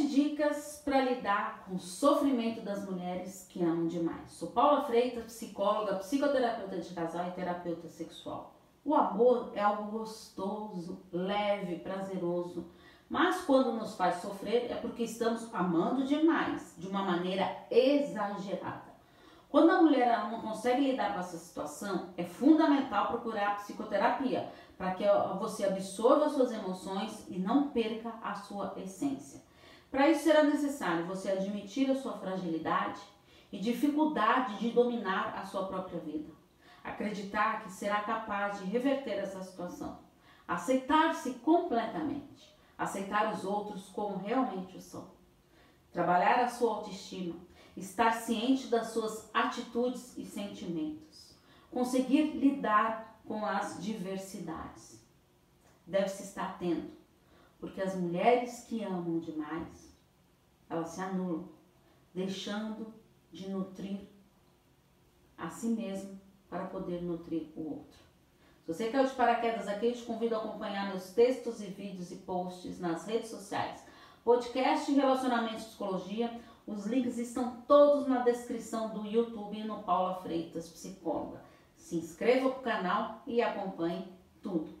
Sete dicas para lidar com o sofrimento das mulheres que amam demais. Sou Paula Freitas, psicóloga, psicoterapeuta de casal e terapeuta sexual. O amor é algo gostoso, leve, prazeroso, mas quando nos faz sofrer é porque estamos amando demais, de uma maneira exagerada. Quando a mulher não consegue lidar com essa situação, é fundamental procurar psicoterapia para que você absorva suas emoções e não perca a sua essência. Para isso será necessário você admitir a sua fragilidade e dificuldade de dominar a sua própria vida. Acreditar que será capaz de reverter essa situação. Aceitar-se completamente. Aceitar os outros como realmente são. Trabalhar a sua autoestima. Estar ciente das suas atitudes e sentimentos. Conseguir lidar com as diversidades. Deve-se estar atento porque as mulheres que amam demais, elas se anulam, deixando de nutrir a si mesmo para poder nutrir o outro. Se você caiu de paraquedas aqui, eu te convido a acompanhar meus textos e vídeos e posts nas redes sociais. Podcast Relacionamento e Psicologia. Os links estão todos na descrição do YouTube e no Paula Freitas Psicóloga. Se inscreva para o canal e acompanhe tudo